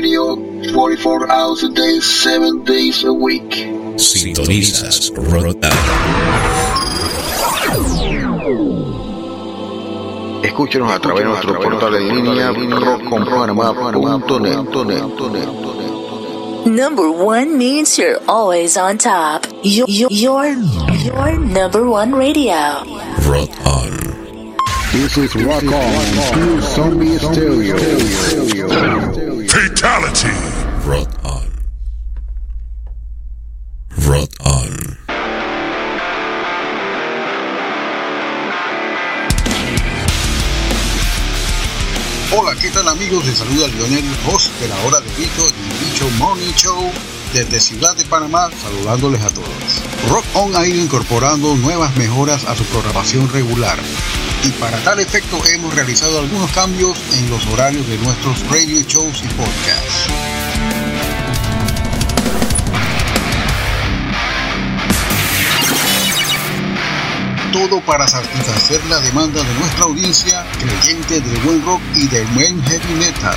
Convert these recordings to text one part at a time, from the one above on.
radio 44 hours a day, 7 days a week. Sintonizas Rotan. Escúchenos a través de nuestro portal en línea rockconpanamá.net. Number one means you're always on top. Your, your, your, your number one radio. Rock on. This is Rock On through Zombie Stereo. Fatality. Rock on. Rock on. Hola, ¿qué tal amigos? Les saluda Lionel, host de la hora de Bicho, el Bicho Morning Show desde Ciudad de Panamá, saludándoles a todos. Rock On ha ido incorporando nuevas mejoras a su programación regular y para tal efecto hemos realizado algunos cambios en los horarios de nuestros radio shows y podcasts. todo para satisfacer la demanda de nuestra audiencia creyente del buen rock y del buen heavy metal.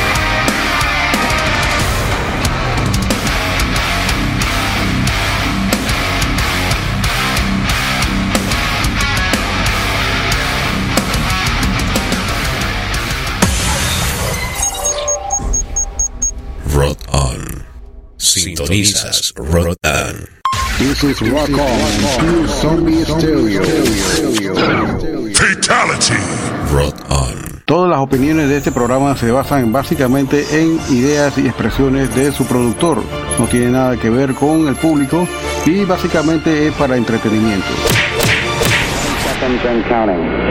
Sintonizas Rotan. This is Rock On through Zombie Stereo. Fatality. Rock on. Todas las opiniones de este programa se basan básicamente en ideas y expresiones de su productor. No tiene nada que ver con el público y básicamente es para entretenimiento. seconds and counting.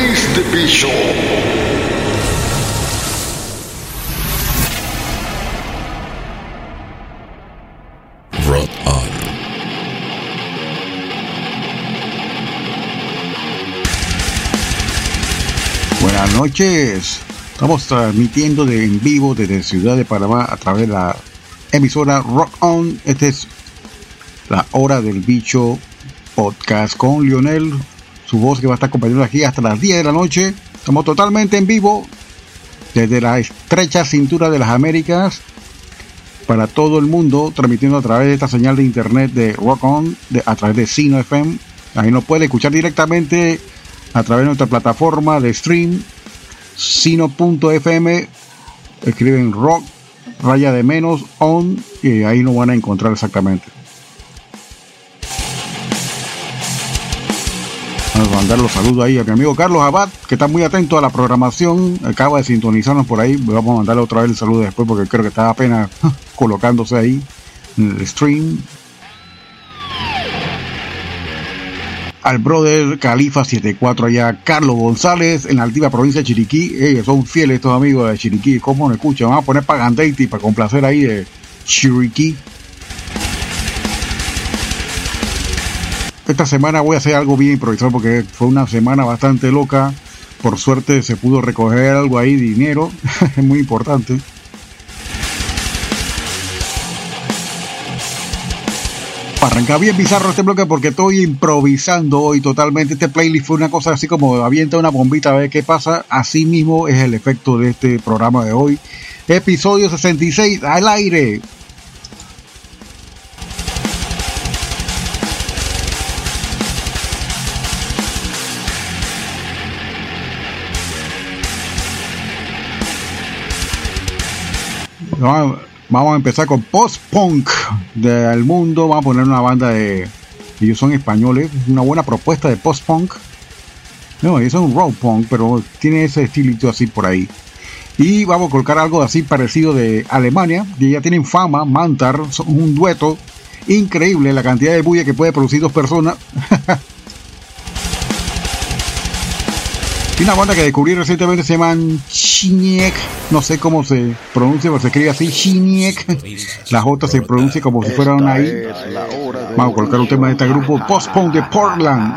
Release the Bishop. Rock on. Buenas noches. Estamos transmitiendo de en vivo desde Ciudad de Panamá a través de la emisora Rock On. Esta es la hora del bicho podcast con Lionel, su voz que va a estar acompañando aquí hasta las 10 de la noche. Estamos totalmente en vivo desde la estrecha cintura de las Américas para todo el mundo, transmitiendo a través de esta señal de internet de Rock On, a través de Sino FM. Ahí nos puede escuchar directamente a través de nuestra plataforma de stream, sino.fm. Escriben rock, raya de menos, on, y ahí nos van a encontrar exactamente. Mandar los saludos ahí a mi amigo Carlos Abad, que está muy atento a la programación, acaba de sintonizarnos por ahí. Vamos a mandarle otra vez el saludo después porque creo que está apenas colocándose ahí en el stream. Al brother Califa 74 allá, Carlos González en la altiva provincia de Chiriquí. Ellos son fieles estos amigos de Chiriquí. ¿Cómo nos escuchan? Vamos a poner Pagandeiti para complacer ahí de Chiriquí. Esta semana voy a hacer algo bien improvisado porque fue una semana bastante loca. Por suerte se pudo recoger algo ahí, dinero, es muy importante. arrancar bien bizarro este bloque porque estoy improvisando hoy totalmente. Este playlist fue una cosa así como avienta una bombita a ver qué pasa. Así mismo es el efecto de este programa de hoy. Episodio 66 al aire. Vamos a empezar con post-punk del mundo. Vamos a poner una banda de. Ellos son españoles. Una buena propuesta de post-punk. No, ellos son rock punk, pero tiene ese estilito así por ahí. Y vamos a colocar algo así parecido de Alemania. Y ya tienen fama, Mantar, son un dueto increíble la cantidad de bulla que puede producir dos personas. Y una banda que descubrí recientemente se llaman Shiniek. No sé cómo se pronuncia, pero se escribe así, Shiniek. La J se pronuncia como si fuera una I. Vamos a colocar un tema de este grupo, Postpone de Portland.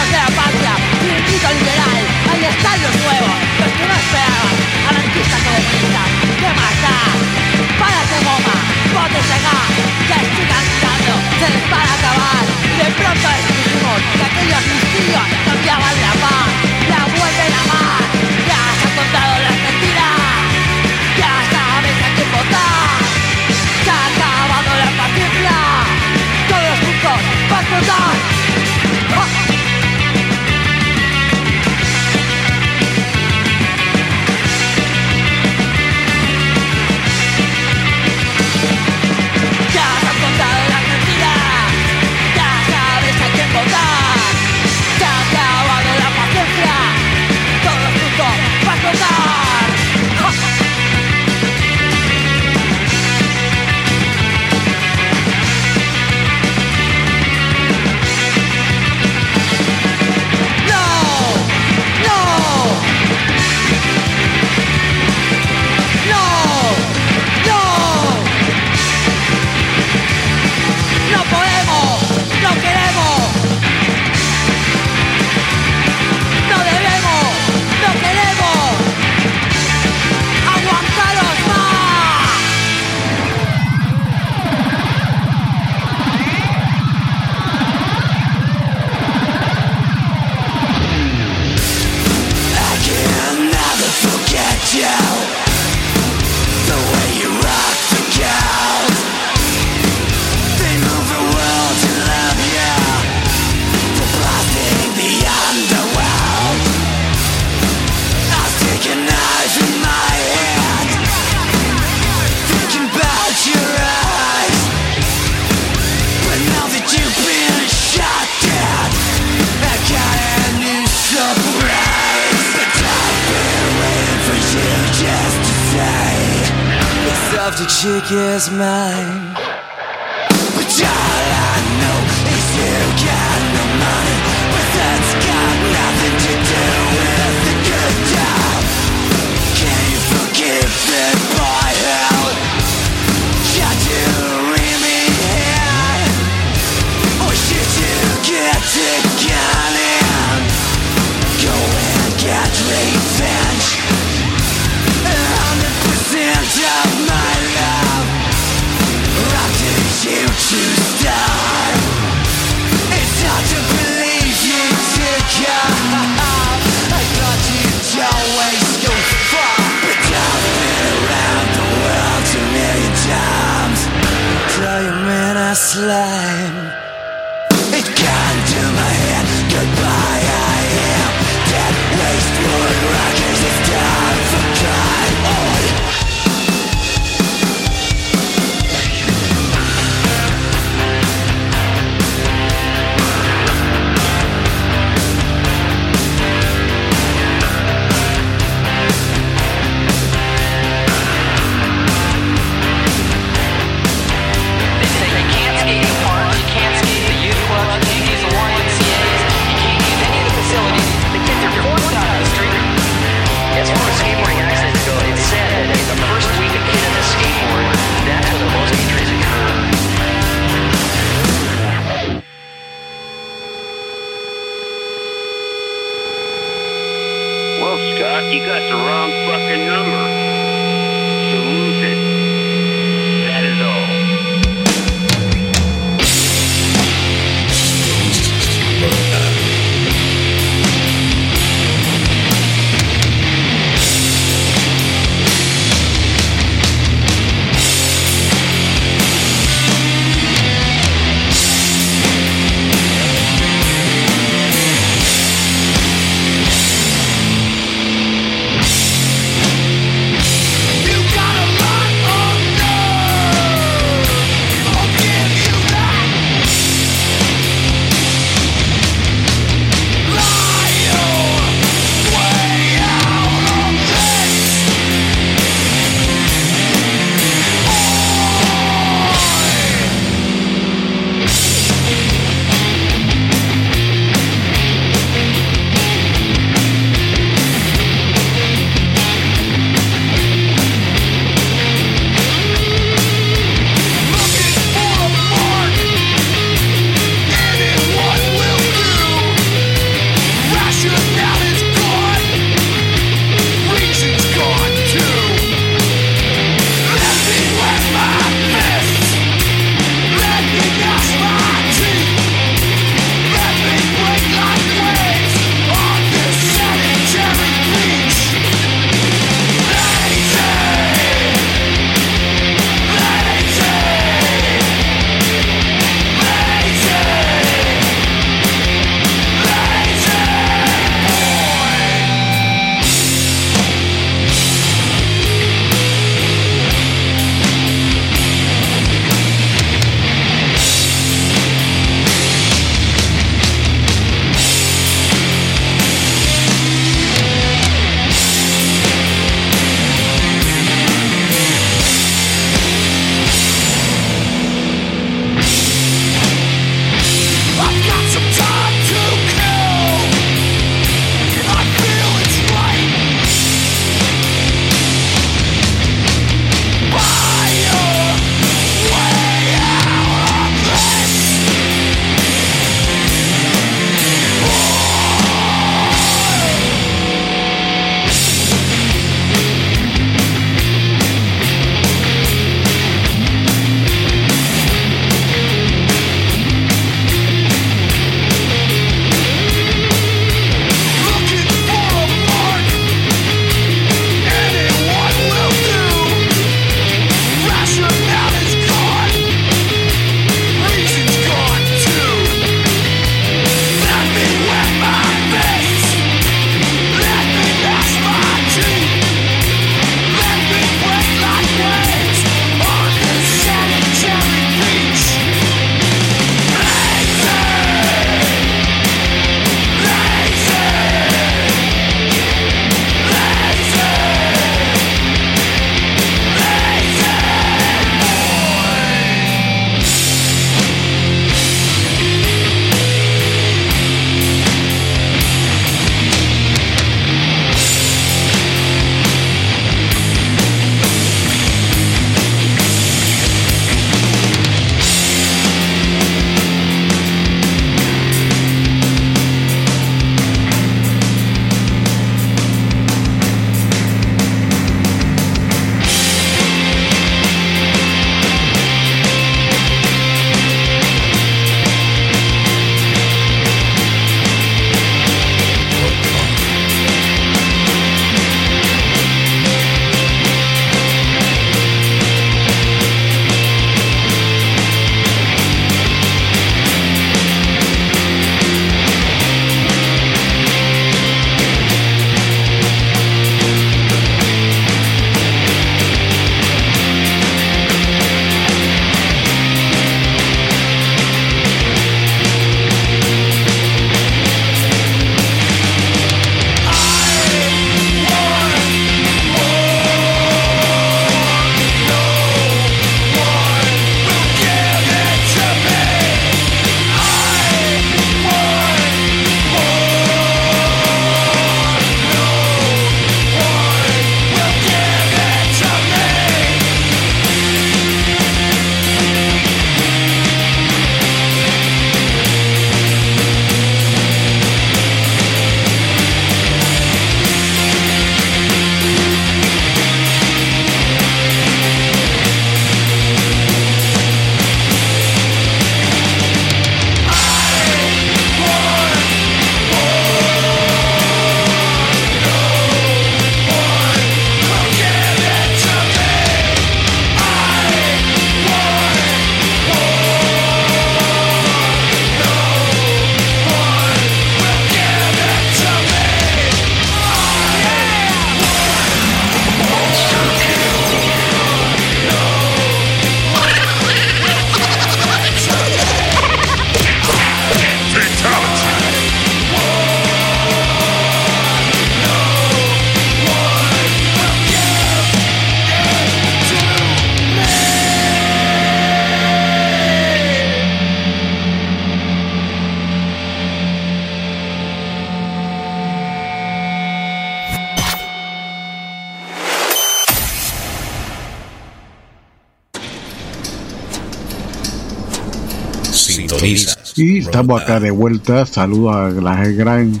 Estamos acá de vuelta. Saludos a la gran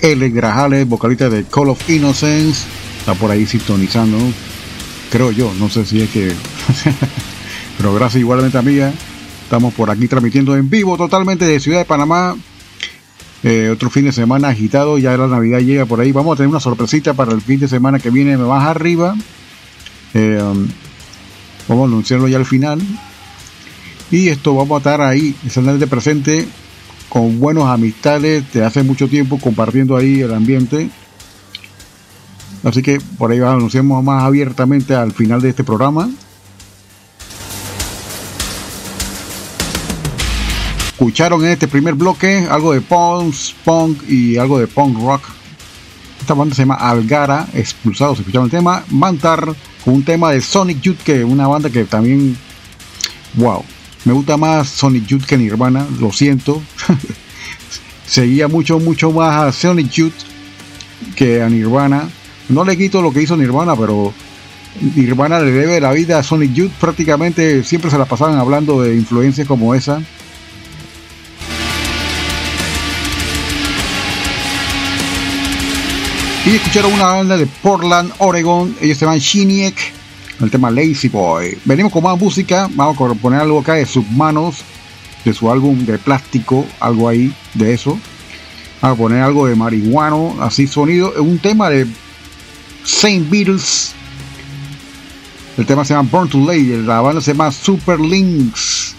Ellen Grajales, vocalista de Call of Innocence. Está por ahí sintonizando. Creo yo, no sé si es que. Pero gracias igualmente a mía. Estamos por aquí transmitiendo en vivo totalmente de Ciudad de Panamá. Eh, otro fin de semana agitado, ya la Navidad llega por ahí. Vamos a tener una sorpresita para el fin de semana que viene más arriba. Eh, um, vamos a anunciarlo ya al final. Y esto vamos a estar ahí, de presente, con buenos amistades de hace mucho tiempo, compartiendo ahí el ambiente. Así que por ahí anunciamos más abiertamente al final de este programa. Escucharon en este primer bloque algo de punk, punk y algo de punk rock. Esta banda se llama Algara, expulsados, escucharon el tema. Mantar, un tema de Sonic Youth, que una banda que también, wow, me gusta más Sonic Youth que Nirvana, lo siento. Seguía mucho, mucho más a Sonic Youth que a Nirvana. No le quito lo que hizo Nirvana, pero Nirvana le debe la vida a Sonic Youth. Prácticamente siempre se la pasaban hablando de influencias como esa. Y escucharon una banda de Portland, Oregon. Ellos se llaman Shiniek el tema Lazy Boy. Venimos con más música, vamos a poner algo acá de sus manos, de su álbum de plástico, algo ahí de eso. Vamos a poner algo de marihuano, así sonido, un tema de Saint Beatles. El tema se llama Born to Lay, la banda se llama Super Links.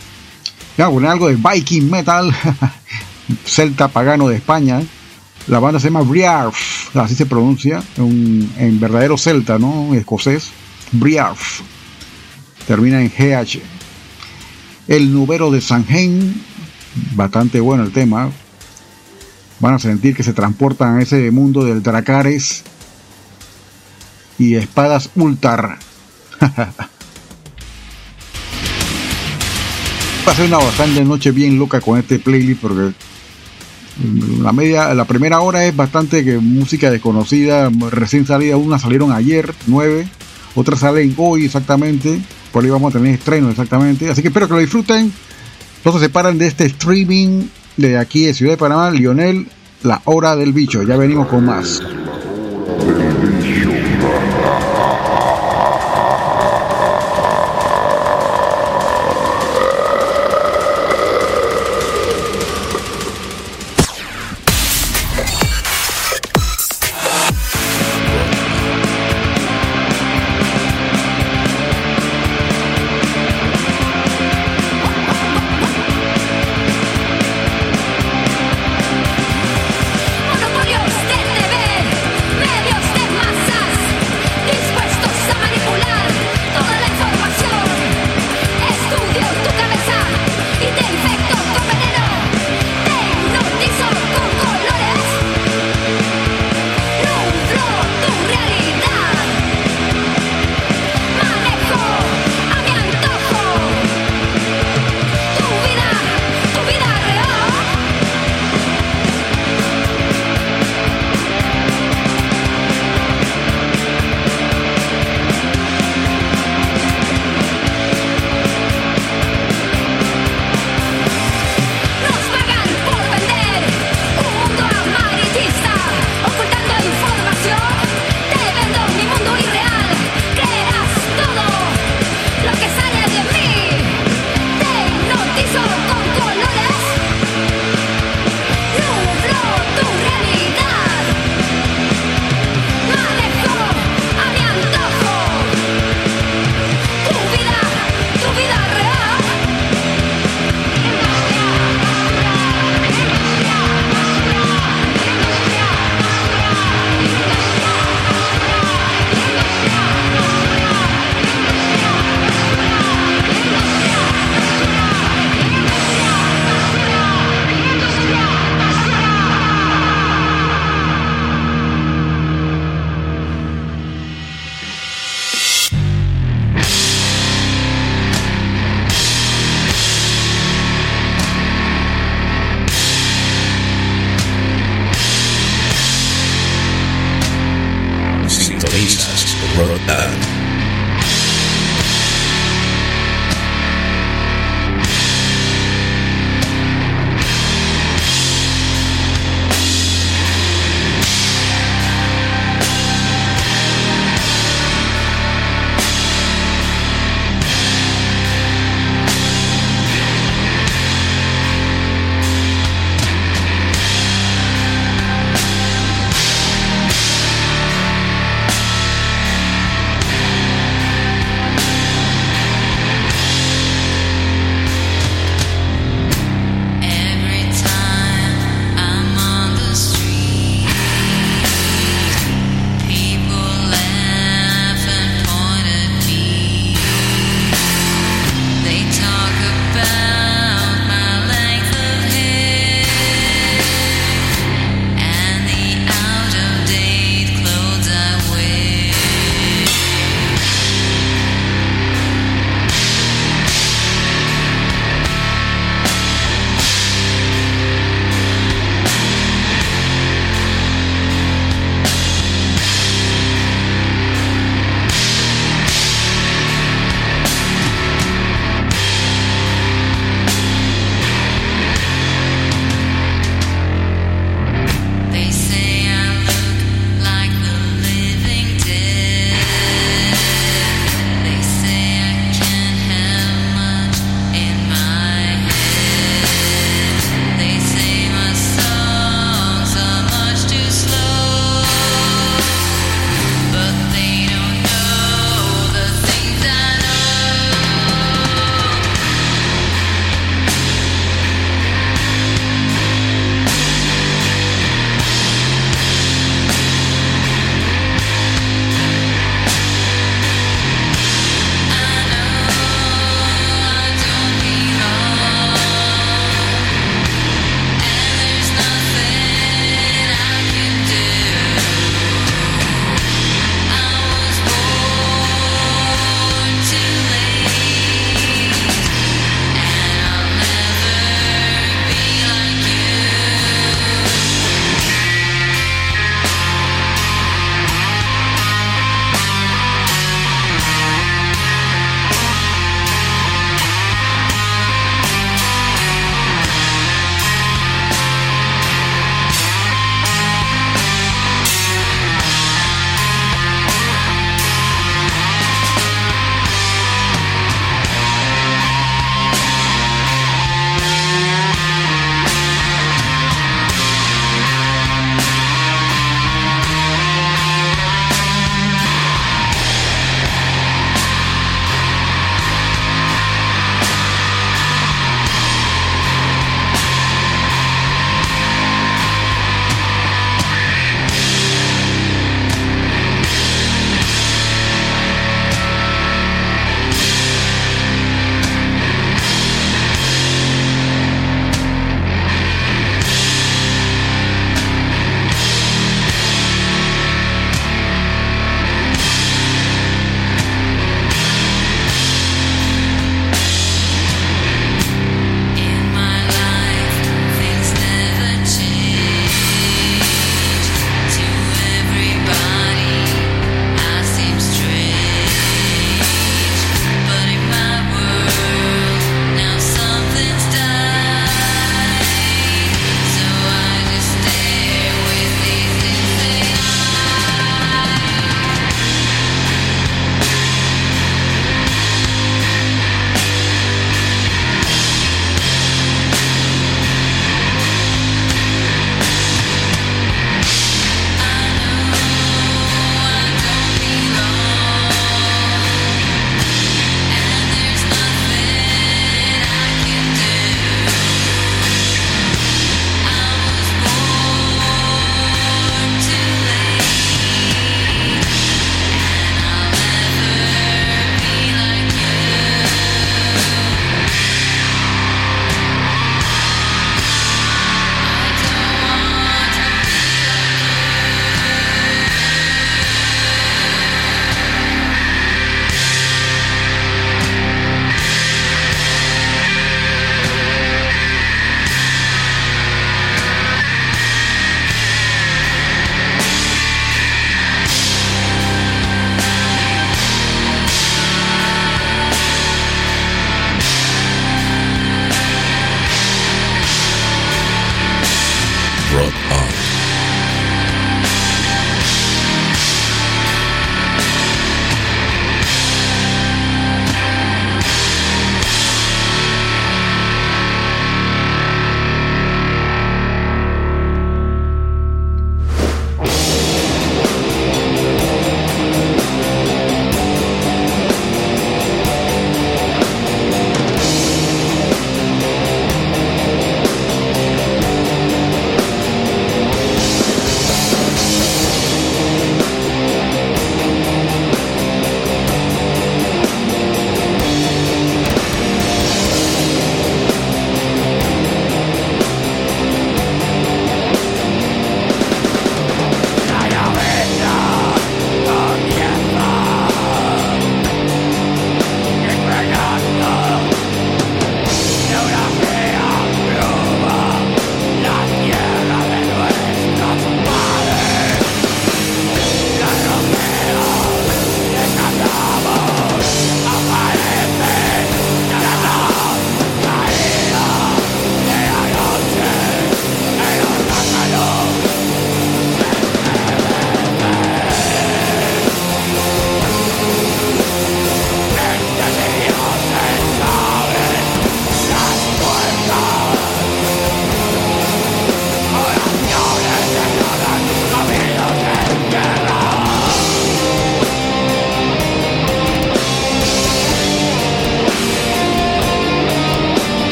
Vamos a poner algo de Viking Metal, celta pagano de España. La banda se llama Briarf, así se pronuncia, en verdadero celta, ¿no? Escocés. Briarf. Termina en GH. El Nubero de Sanheim. Bastante bueno el tema. Van a sentir que se transportan a ese mundo del Dracares y espadas Ultar. Ser una bastante noche bien loca con este playlist porque la media, la primera hora es bastante que música desconocida, recién salida, una salieron ayer, nueve, otras salen hoy exactamente, por ahí vamos a tener estreno exactamente, así que espero que lo disfruten. No se separan de este streaming de aquí de Ciudad de Panamá, Lionel, la hora del bicho, ya venimos con más.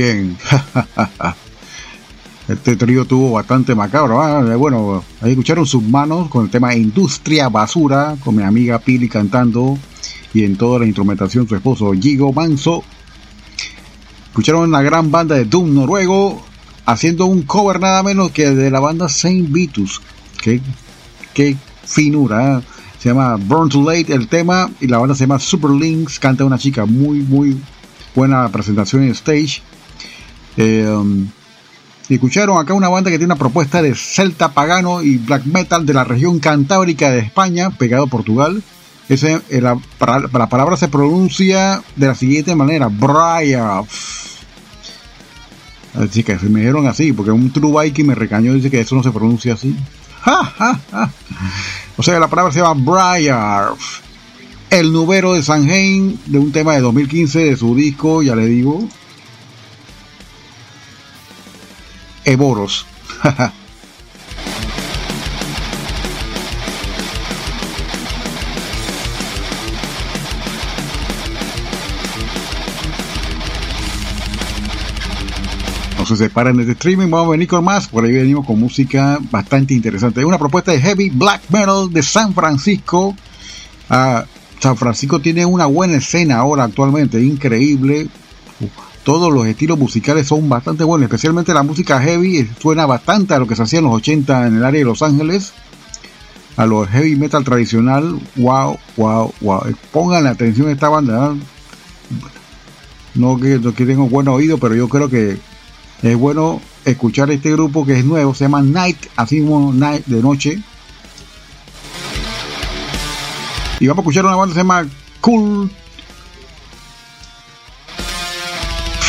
Bien. Este trío tuvo bastante macabro. Ah, bueno, ahí escucharon sus manos con el tema Industria Basura, con mi amiga Pili cantando y en toda la instrumentación su esposo Gigo Manso. Escucharon una gran banda de Doom noruego haciendo un cover nada menos que de la banda Saint Vitus. Qué, qué finura. ¿eh? Se llama Burn Too Late el tema y la banda se llama Super Links. Canta una chica muy, muy buena presentación en stage. Eh, um, escucharon acá una banda que tiene una propuesta de celta pagano y black metal de la región cantábrica de España, pegado a Portugal. Ese, eh, la, palabra se pronuncia de la siguiente manera: Briar. Así que se me dijeron así, porque un true Viking me recañó dice que eso no se pronuncia así. O sea, la palabra se llama Briar. El nubero de Sanheim, de un tema de 2015 de su disco, ya le digo. Eboros. No se separan de este streaming, vamos a venir con más. Por ahí venimos con música bastante interesante. Es una propuesta de heavy black metal de San Francisco. Ah, San Francisco tiene una buena escena ahora actualmente, increíble. Todos los estilos musicales son bastante buenos, especialmente la música heavy eh, suena bastante a lo que se hacía en los 80 en el área de Los Ángeles. A los heavy metal tradicional, wow, wow, wow. Pongan la atención a esta banda. ¿eh? No que, no que tengo buen oído, pero yo creo que es bueno escuchar este grupo que es nuevo, se llama Night, así como Night de noche. Y vamos a escuchar una banda que se llama Cool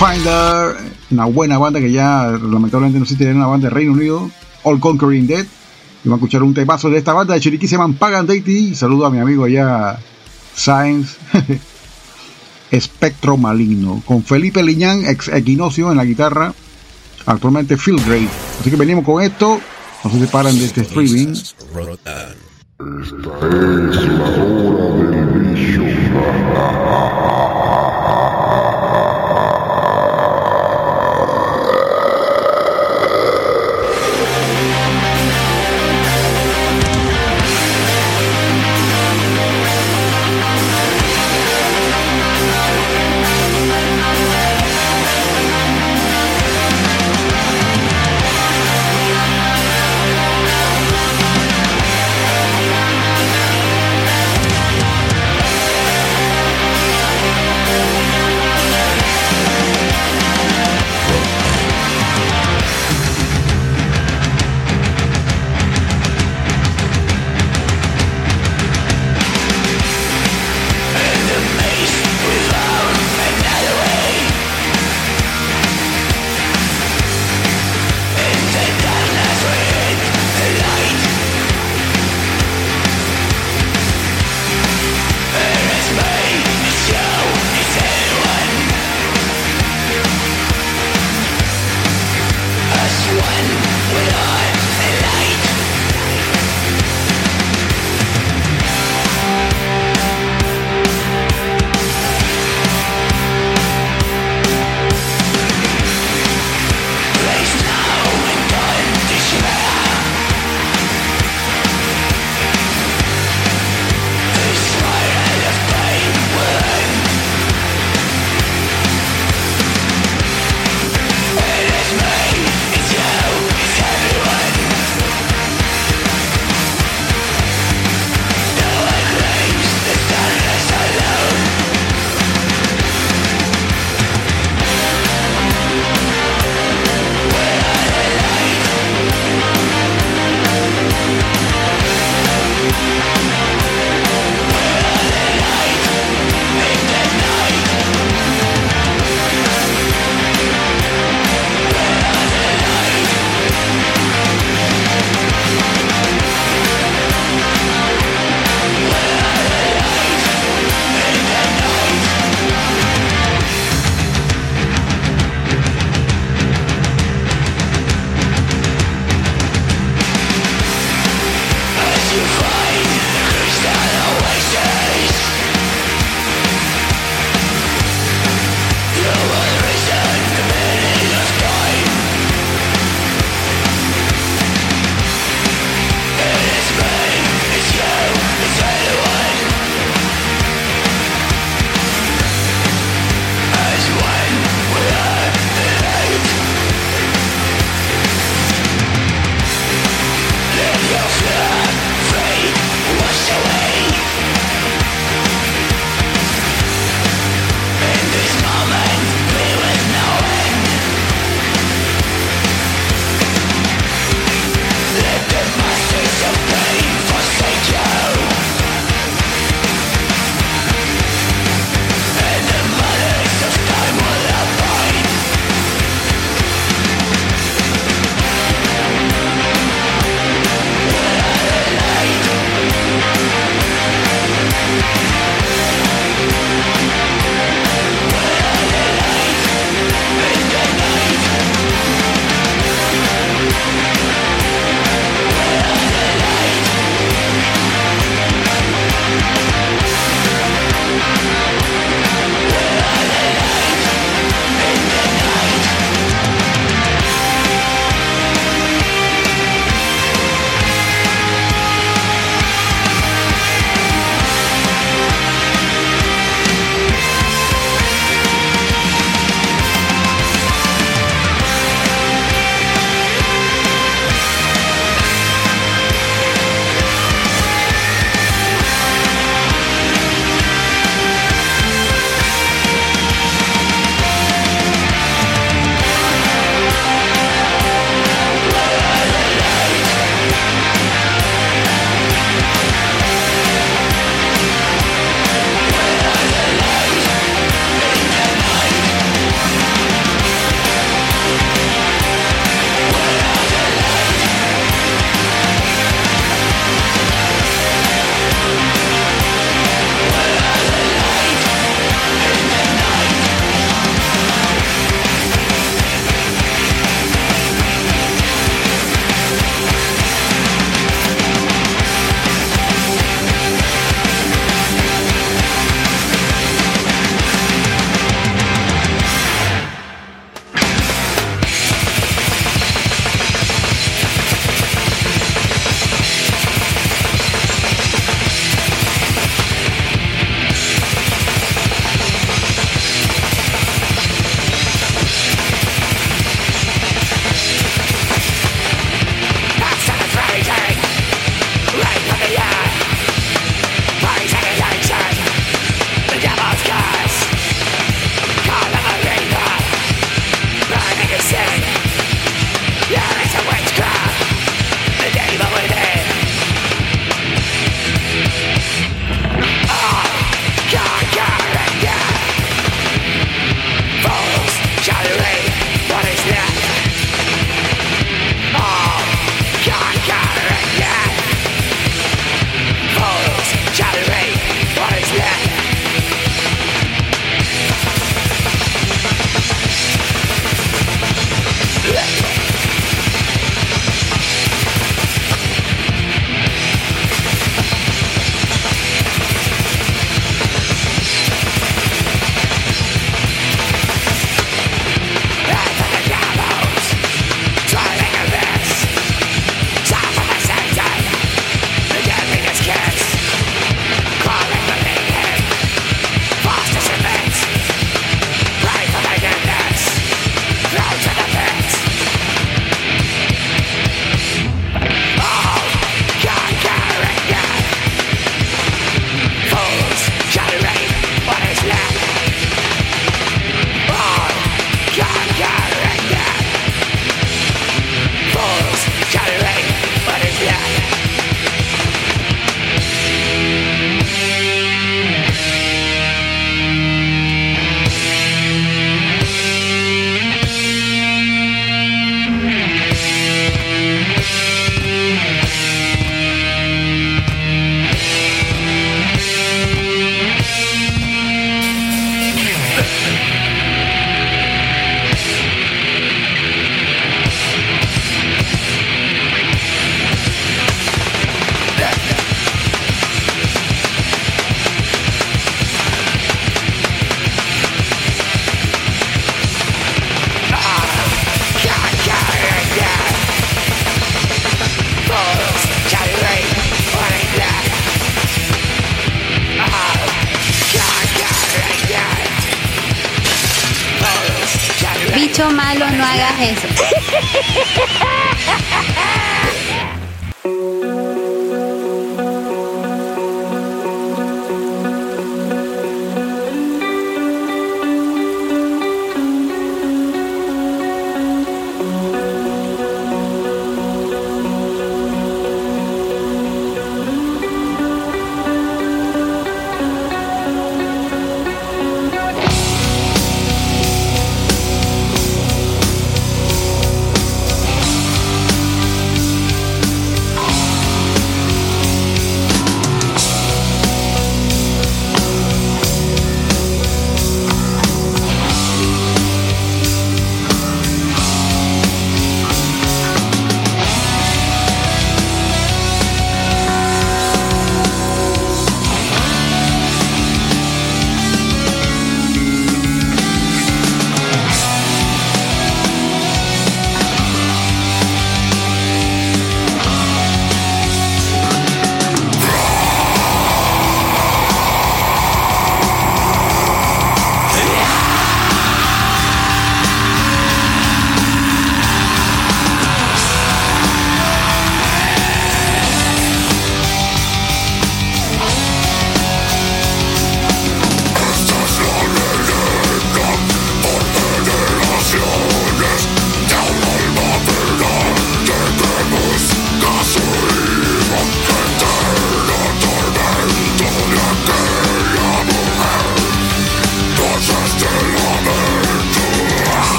Finder, una buena banda que ya lamentablemente no existe en una banda de Reino Unido, All Conquering Dead. Y vamos a escuchar un temazo de esta banda de Chiriquí, se llaman Pagan Deity. Saludo a mi amigo allá, Science. Espectro Maligno, con Felipe Liñán, ex Equinoccio en la guitarra, actualmente Phil Grade. Así que venimos con esto, no se separan de este streaming. Esta es la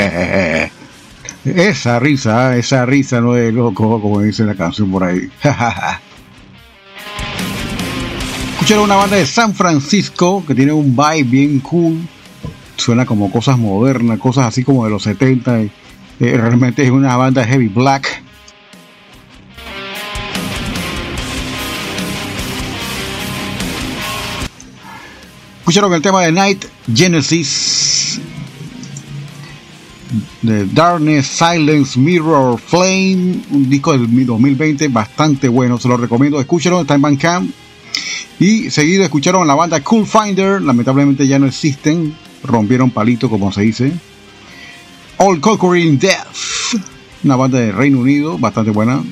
Esa risa, esa risa no es loco, como dice la canción por ahí. Escucharon una banda de San Francisco que tiene un vibe bien cool. Suena como cosas modernas, cosas así como de los 70. Eh, realmente es una banda heavy black. Escucharon el tema de Night Genesis de Darkness, Silence, Mirror, Flame, un disco del 2020 bastante bueno, se lo recomiendo, escúchalo, está en Bandcamp. Y seguido escucharon la banda Cool Finder, lamentablemente ya no existen, rompieron palito como se dice. All Conquering Death, una banda de Reino Unido, bastante buena.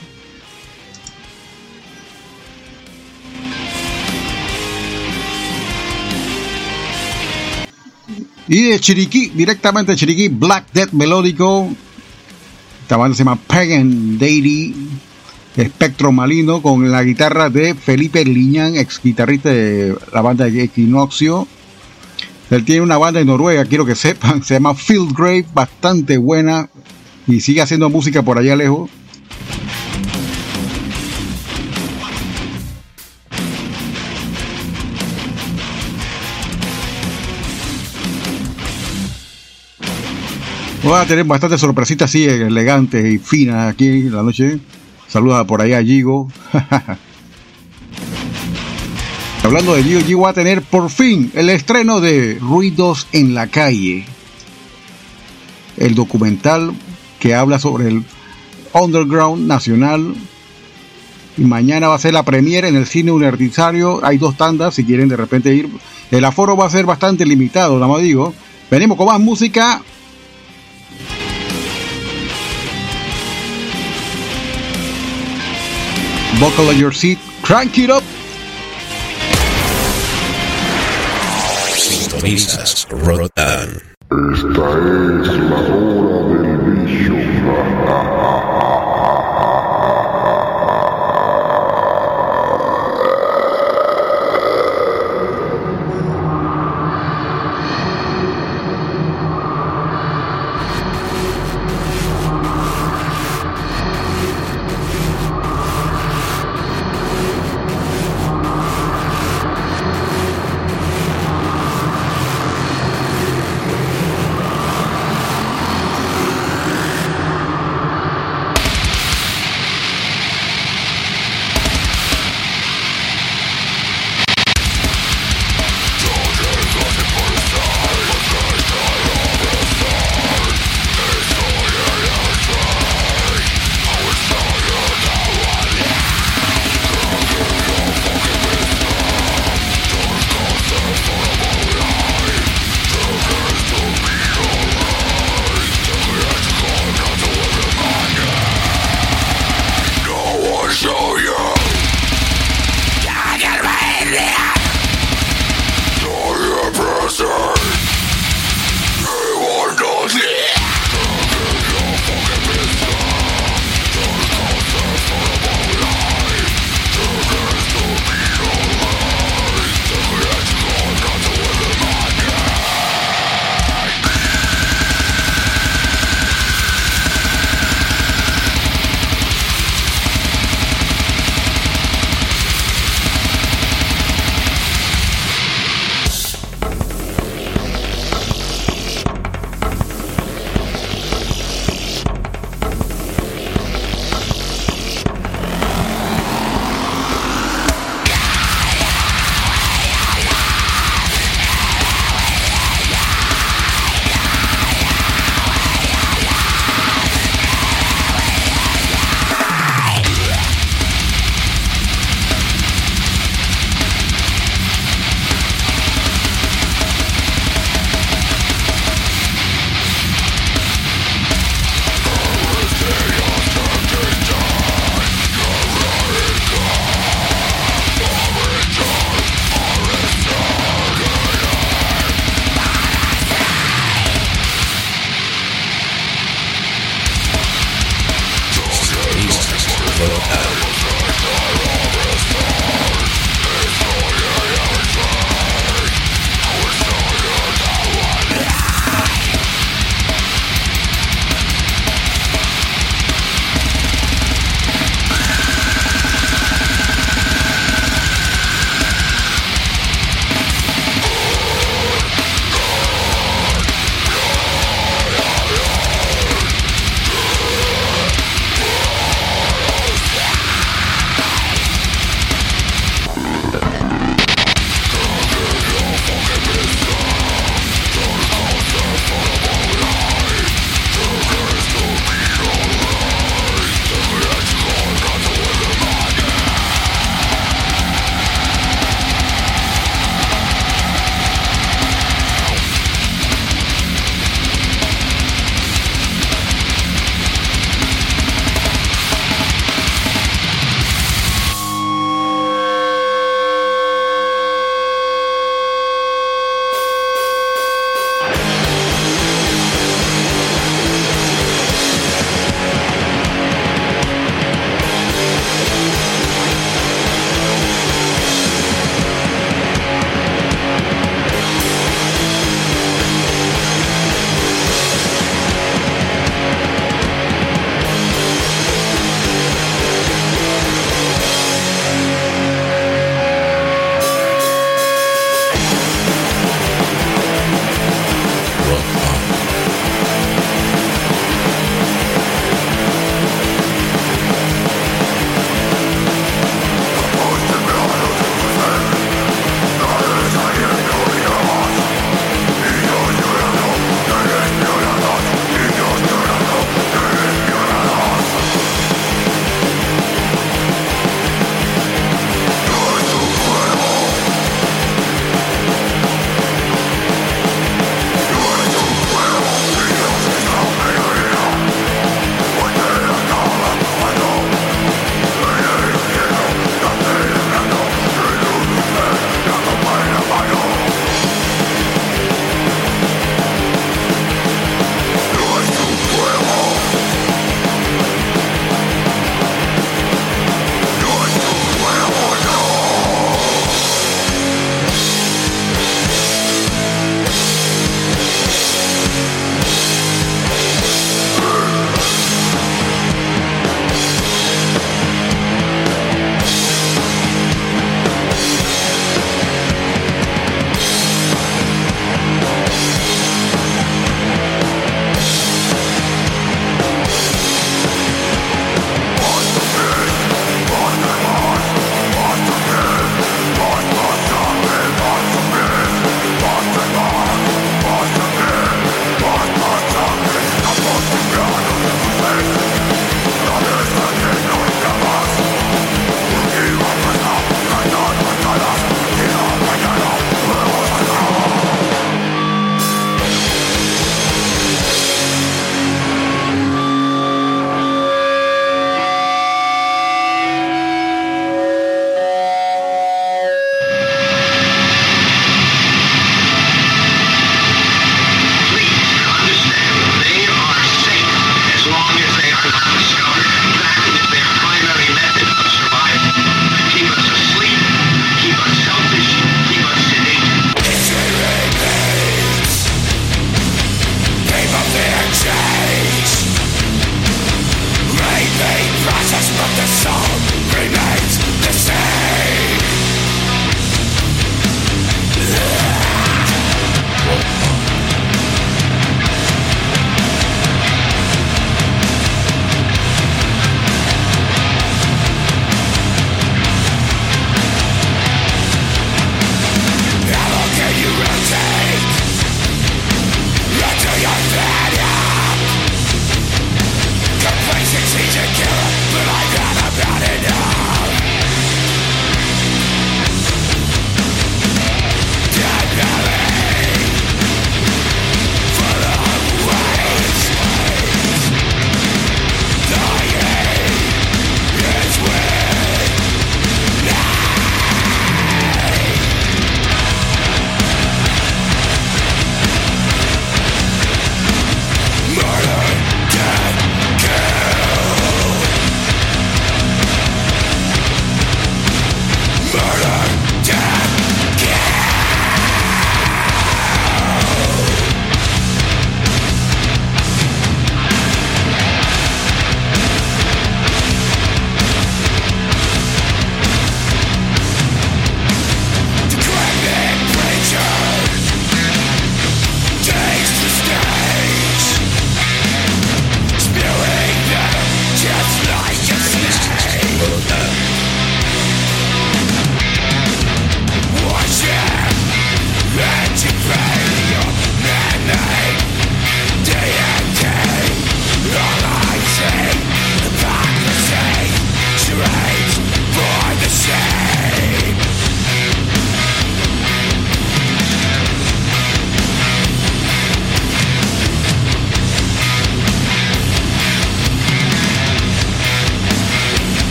Y de Chiriquí, directamente de Chiriquí, Black Death Melódico. Esta banda se llama Pagan Deity. Espectro Malino con la guitarra de Felipe Liñán, ex guitarrista de la banda de Equinoxio. Él tiene una banda en Noruega, quiero que sepan, se llama Field Grave, bastante buena y sigue haciendo música por allá lejos. Voy a tener bastantes sorpresitas así elegantes y finas aquí en la noche. Saluda por allá a Gigo. Hablando de Gigo, Gigo va a tener por fin el estreno de Ruidos en la calle. El documental que habla sobre el underground nacional. Y mañana va a ser la premiere en el cine universitario. Hay dos tandas si quieren de repente ir. El aforo va a ser bastante limitado, nada más digo. Venimos con más música. Buckle on your seat, crank it up. Sintonizas Rock On. Esta es la hora del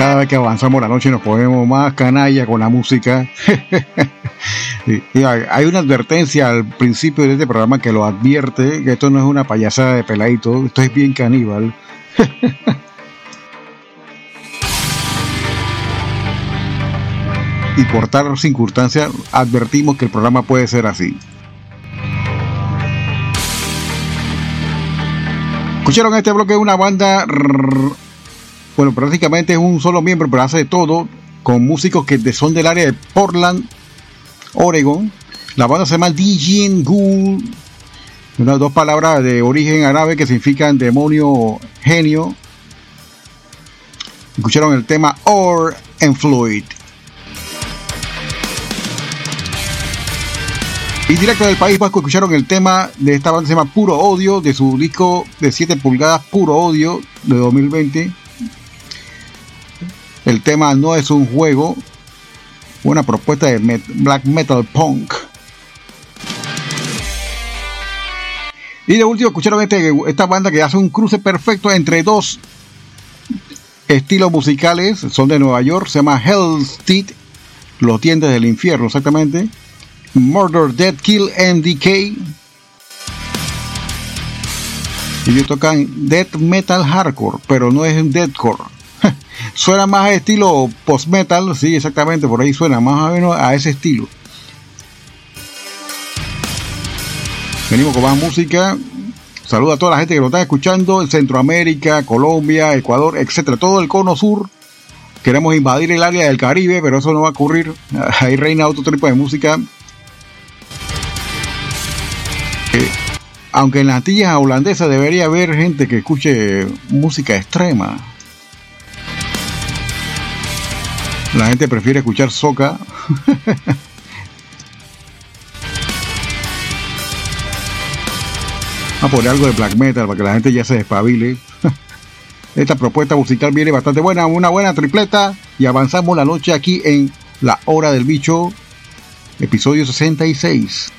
Cada vez que avanzamos la noche nos ponemos más canalla con la música. hay, una advertencia al principio de este programa que lo advierte, que esto no es una payasada de peladito, esto es bien caníbal. y por tal circunstancia advertimos que el programa puede ser así. Escucharon este bloque de una banda, bueno, prácticamente es un solo miembro, pero hace de todo, con músicos que son del área de Portland, Oregon. La banda se llama Dijin Ghoul, unas dos palabras de origen árabe que significan demonio, genio. Escucharon el tema Or and Fluid. Y directo del País Vasco escucharon el tema de esta banda se llama Puro Odio, de su disco de 7 pulgadas Puro Odio de 2020. El tema no es un juego, una propuesta de black metal punk. Y de último escucharon este- esta banda que hace un cruce perfecto entre dos estilos musicales, son de Nueva York, se llama Hell's Teeth, los dientes del infierno exactamente. Murder, Dead, Kill and Decay. Ellos tocan death metal hardcore, pero no es deathcore. Suena más a estilo post metal, sí, exactamente, por ahí suena más o menos a ese estilo. Venimos con más música. Saluda a toda la gente que nos está escuchando en Centroamérica, Colombia, Ecuador, etcétera, todo el cono sur. Queremos invadir el área del Caribe, pero eso no va a ocurrir. Ahí reina otro tipo de música. Eh, aunque en las Antillas holandesas debería haber gente que escuche música extrema. La gente prefiere escuchar soca. a poner algo de black metal para que la gente ya se despabile. Esta propuesta musical viene bastante buena, una buena tripleta y avanzamos la noche aquí en La Hora del Bicho, episodio 66.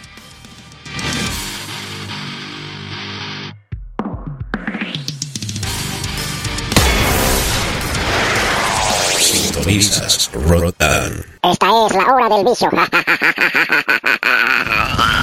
Sintonizas Rotan. Esta es la hora del vicio.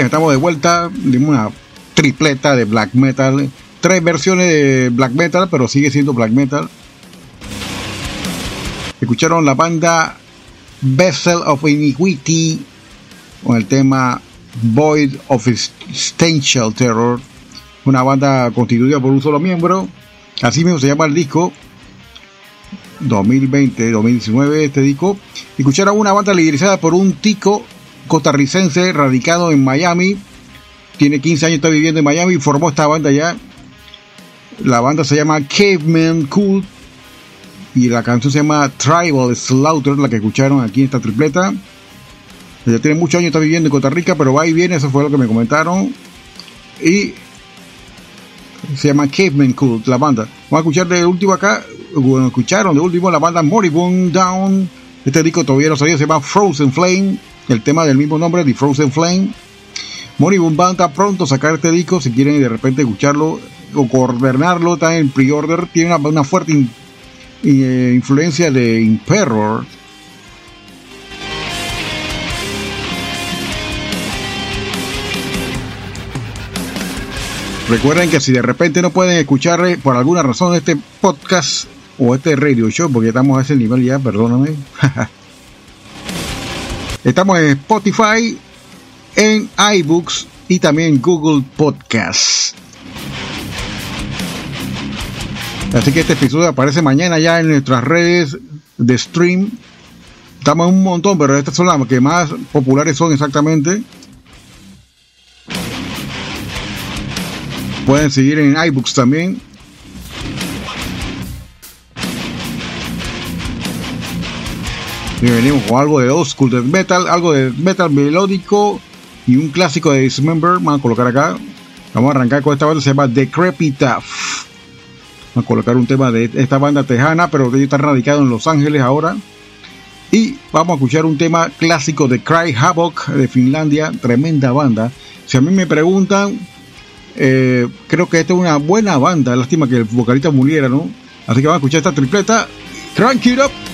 Estamos de vuelta. Dimos una tripleta de black metal. Tres versiones de black metal, pero sigue siendo black metal. Escucharon la banda Vessel of Iniquity con el tema Void of Existential Terror. Una banda constituida por un solo miembro. Así mismo se llama el disco. 2020-2019 este disco. Escucharon una banda liderizada por un tico costarricense radicado en Miami. Tiene 15 años, está viviendo en Miami y formó esta banda ya. La banda se llama Caveman Cool y la canción se llama Tribal Slaughter, la que escucharon aquí en esta tripleta. Ya tiene muchos años, está viviendo en Costa Rica, pero va y viene, eso fue lo que me comentaron. Y se llama Caveman Cult, la banda. Vamos a escuchar de último acá, bueno, escucharon de último la banda Moribund Down. Este disco todavía no sabía, se llama Frozen Flame, el tema del mismo nombre, The Frozen Flame. Moribund está pronto sacar este disco, si quieren de repente escucharlo o gobernarlo, está en pre-order, tiene una, fuerte eh, influencia de Imperor. Recuerden que si de repente no pueden escuchar eh, por alguna razón este podcast o este radio show, porque estamos a ese nivel ya, perdóname. estamos en Spotify, en iBooks y también Google Podcasts. Así que este episodio aparece mañana ya en nuestras redes de stream. Estamos en un montón, pero estas son las que más populares son exactamente. Pueden seguir en iBooks también. Venimos con algo de old school death metal, algo de metal melódico y un clásico de Dismember. Vamos a colocar acá. Vamos a arrancar con esta banda, se llama Decrepitaf. Vamos a colocar un tema de esta banda tejana, pero ellos están radicados en Los Ángeles ahora. Y vamos a escuchar un tema clásico de Cry Havoc de Finlandia, tremenda banda. Si a mí me preguntan, eh, creo que esta es una buena banda. Lástima que el vocalista muriera, ¿no? Así que vamos a escuchar esta tripleta. Crank it up.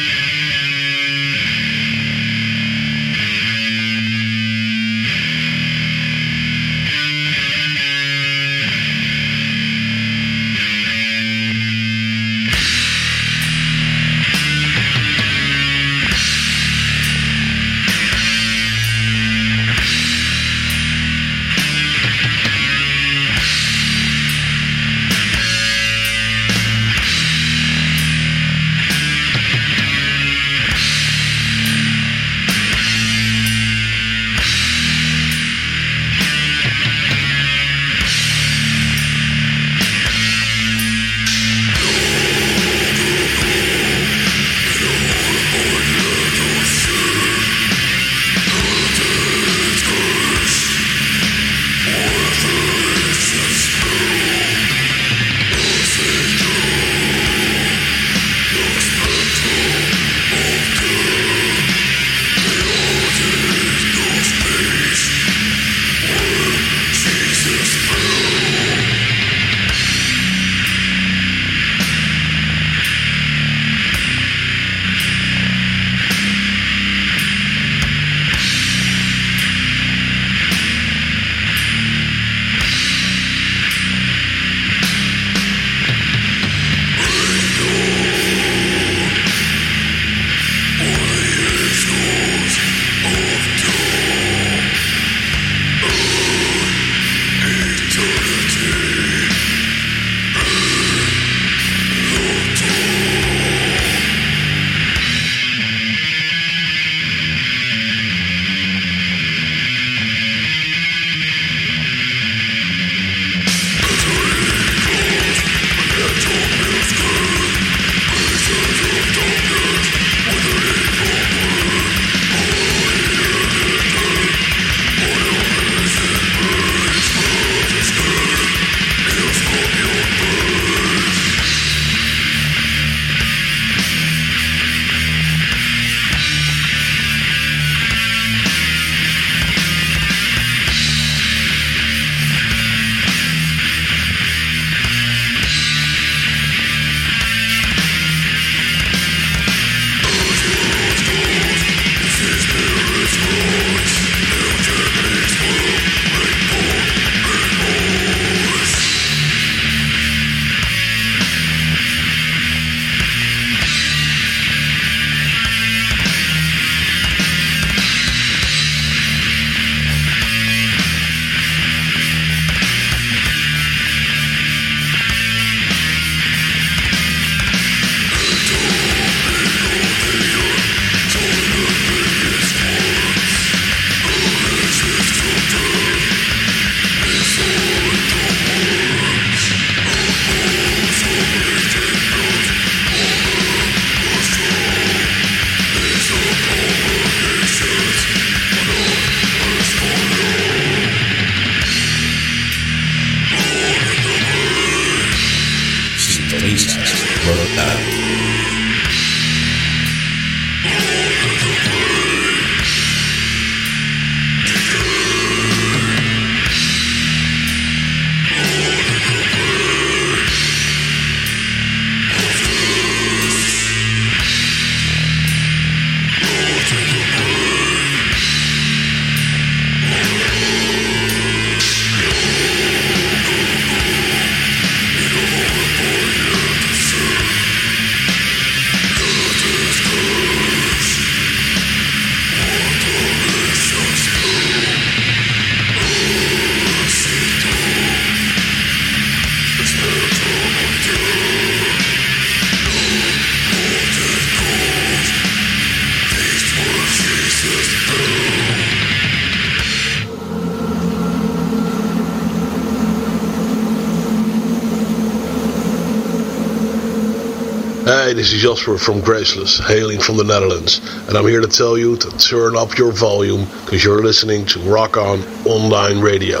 this is Jasper from Graceless, hailing from the Netherlands, and I'm here to tell you to turn up your volume because you're listening to Rock On Online Radio.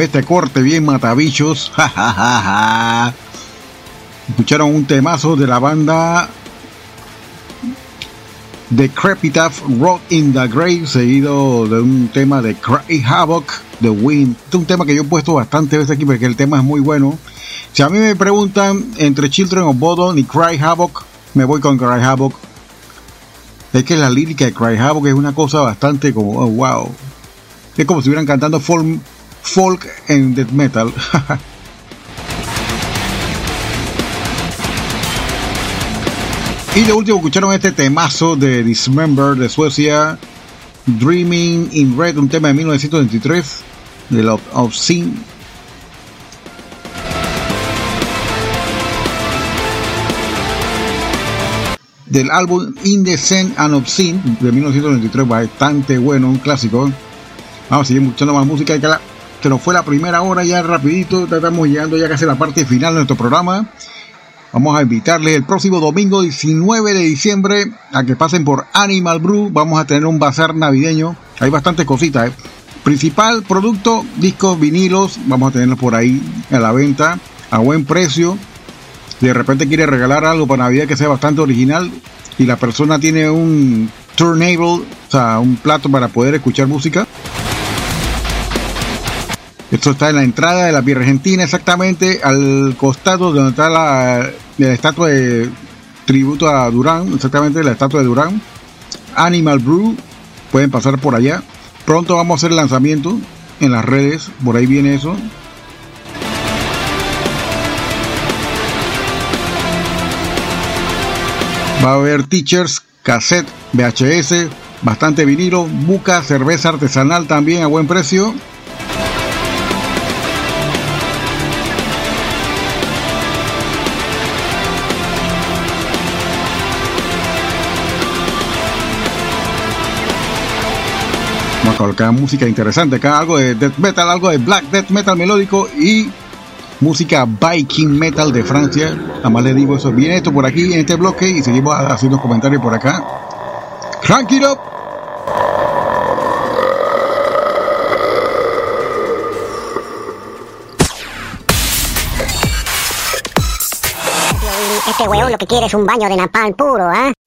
Este corte bien matabichos. Escucharon un temazo de la banda The Crepitaph Rock in the Grave, seguido de un tema de Cry Havoc, The Wind. Este es un tema que yo he puesto bastante veces aquí porque el tema es muy bueno. Si a mí me preguntan entre Children of Bodom y Cry Havoc, me voy con Cry Havoc. Es que la lírica de Cry Havoc es una cosa bastante como, oh, wow. Es como si estuvieran cantando folk, folk en death metal. y de último escucharon este temazo de Dismember de Suecia, Dreaming in Red, un tema de 1923 de of Sin. Del álbum Indecent and Obscene de 1993, bastante bueno, un clásico. Vamos a seguir escuchando más música que, la, que nos fue la primera hora ya rapidito, estamos llegando ya casi a la parte final de nuestro programa. Vamos a invitarles el próximo domingo 19 de diciembre a que pasen por Animal Brew. Vamos a tener un bazar navideño. Hay bastantes cositas. ¿eh? Principal producto, discos, vinilos. Vamos a tenerlos por ahí a la venta a buen precio. De repente quiere regalar algo para Navidad que sea bastante original y la persona tiene un turntable, o sea, un plato para poder escuchar música. Esto está en la entrada de la Vía Argentina, exactamente al costado donde está la, estatua de tributo a Durán, exactamente la estatua de Durán. Animal Brew, pueden pasar por allá. Pronto vamos a hacer el lanzamiento en las redes, por ahí viene eso. Va a haber teachers, cassette, VHS, bastante vinilo, buca, cerveza artesanal también a buen precio. Vamos a colocar música interesante acá, algo de death metal, algo de black death metal melódico y música Viking metal de Francia. Además les digo eso, viene esto por aquí en este bloque y seguimos haciendo comentarios por acá. Crank it up. Este weón lo que quiere es un baño de napalm puro, ¿ah? Sintonizas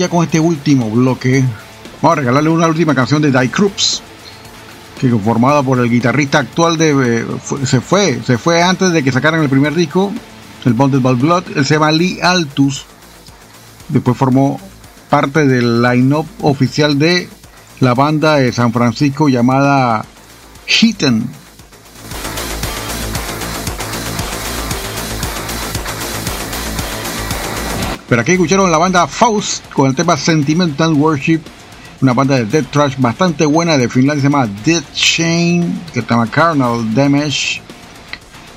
ya con este último bloque, vamos a regalarle una última canción de Die Krups, que formada por el guitarrista actual de. eh, se fue, se fue antes de que sacaran el primer disco, el Bonded by Blood, él se llama Lee Altus. Después formó parte del line-up oficial de la banda de San Francisco llamada Heaton. Pero aquí escucharon la banda Faust con el tema Sentimental Worship, una banda de death trash bastante buena de Finlandia, se llama Death Chain, que se llama Carnal Damage.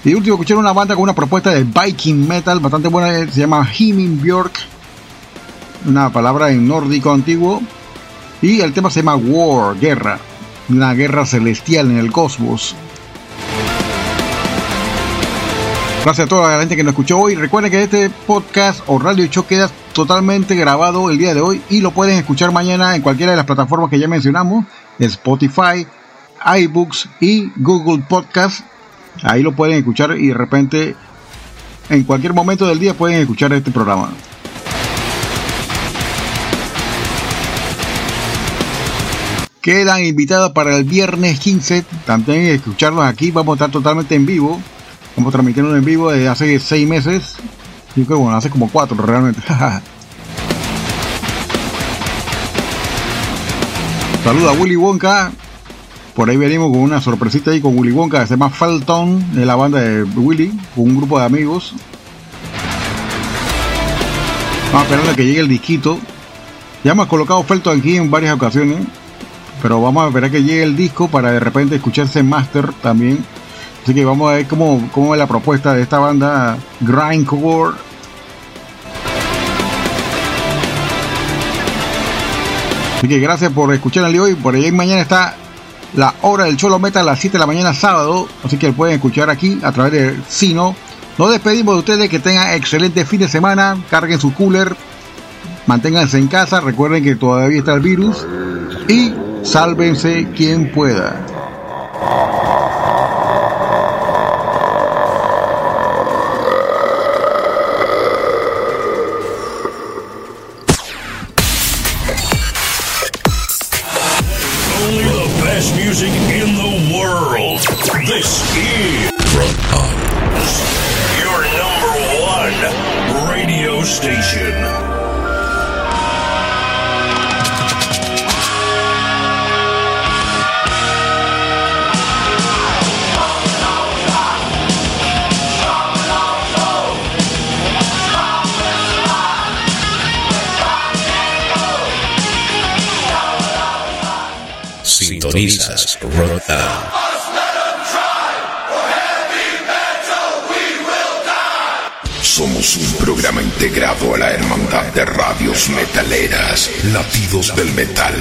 Y último escucharon una banda con una propuesta de Viking Metal bastante buena, se llama Himin Björk, una palabra en nórdico antiguo. Y el tema se llama War, guerra, una guerra celestial en el cosmos. Gracias a toda la gente que nos escuchó hoy. Recuerden que este podcast o radio show queda totalmente grabado el día de hoy y lo pueden escuchar mañana en cualquiera de las plataformas que ya mencionamos, Spotify, iBooks y Google Podcast. Ahí lo pueden escuchar y de repente en cualquier momento del día pueden escuchar este programa. Quedan invitados para el viernes 15 también escucharlos aquí. Vamos a estar totalmente en vivo. Vamos transmitiendo en vivo desde hace seis meses. Yo creo que bueno, hace como cuatro realmente. Saluda a Willy Wonka. Por ahí venimos con una sorpresita ahí con Willy Wonka, que se llama Felton, de la banda de Willy, con un grupo de amigos. Vamos esperando a que llegue el disquito. Ya hemos colocado Felton aquí en varias ocasiones, pero vamos a esperar que llegue el disco para de repente escucharse master también. Así que vamos a ver cómo, cómo es la propuesta de esta banda Grindcore. Así que gracias por escuchar el día de hoy. Por ahí mañana está la hora del Cholo Meta a las 7 de la mañana sábado. Así que pueden escuchar aquí a través de Sino. Nos despedimos de ustedes. Que tengan excelente fin de semana. Carguen su cooler. Manténganse en casa. Recuerden que todavía está el virus. Y sálvense quien pueda. Latidos del Metal,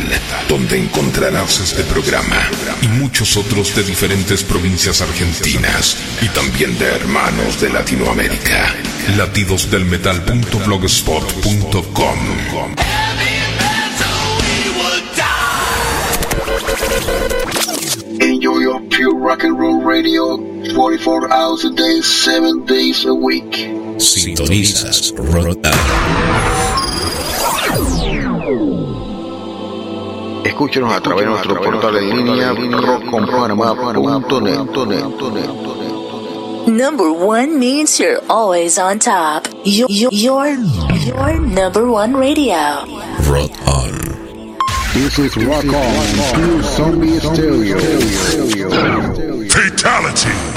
donde encontrarás este programa y muchos otros de diferentes provincias argentinas y también de hermanos de Latinoamérica. Latidosdelmetal.blogspot.com Enjoy your pure rock and roll radio 44 hours a day, 7 days a week. Sintonizas Rotan. Escúchenos a través de nuestro portal en línea rockconpanamá.net. Number one means you're always on top. Your, your, your, your number one radio. Rock on. This is Rock On, Pure Zombie Stereo. Fatality.